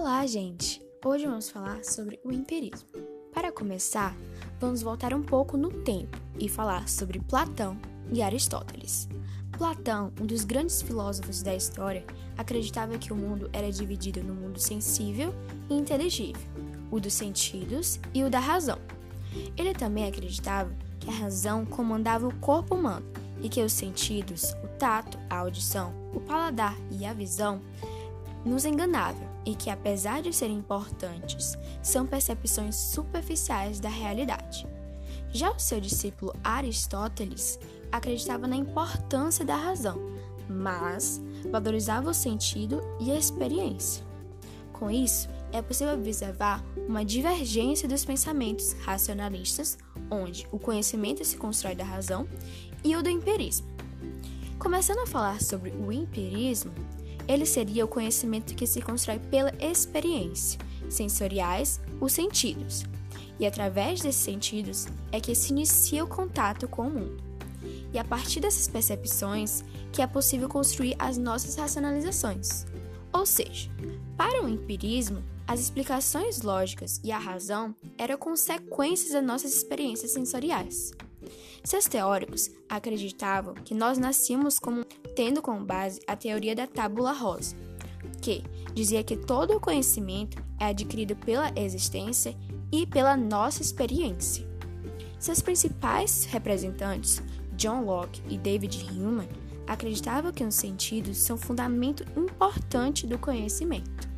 Olá, gente! Hoje vamos falar sobre o empirismo. Para começar, vamos voltar um pouco no tempo e falar sobre Platão e Aristóteles. Platão, um dos grandes filósofos da história, acreditava que o mundo era dividido no mundo sensível e inteligível, o dos sentidos e o da razão. Ele também acreditava que a razão comandava o corpo humano e que os sentidos, o tato, a audição, o paladar e a visão, nos enganavam e que, apesar de serem importantes, são percepções superficiais da realidade. Já o seu discípulo Aristóteles acreditava na importância da razão, mas valorizava o sentido e a experiência. Com isso, é possível observar uma divergência dos pensamentos racionalistas, onde o conhecimento se constrói da razão, e o do empirismo. Começando a falar sobre o empirismo, ele seria o conhecimento que se constrói pela experiência, sensoriais, os sentidos. E através desses sentidos é que se inicia o contato com o mundo. E a partir dessas percepções que é possível construir as nossas racionalizações. Ou seja, para o empirismo, as explicações lógicas e a razão eram consequências das nossas experiências sensoriais. Seus teóricos acreditavam que nós nascíamos como tendo como base a teoria da tábula rosa, que dizia que todo o conhecimento é adquirido pela existência e pela nossa experiência. Seus principais representantes, John Locke e David Hume, acreditavam que os sentidos são fundamento importante do conhecimento.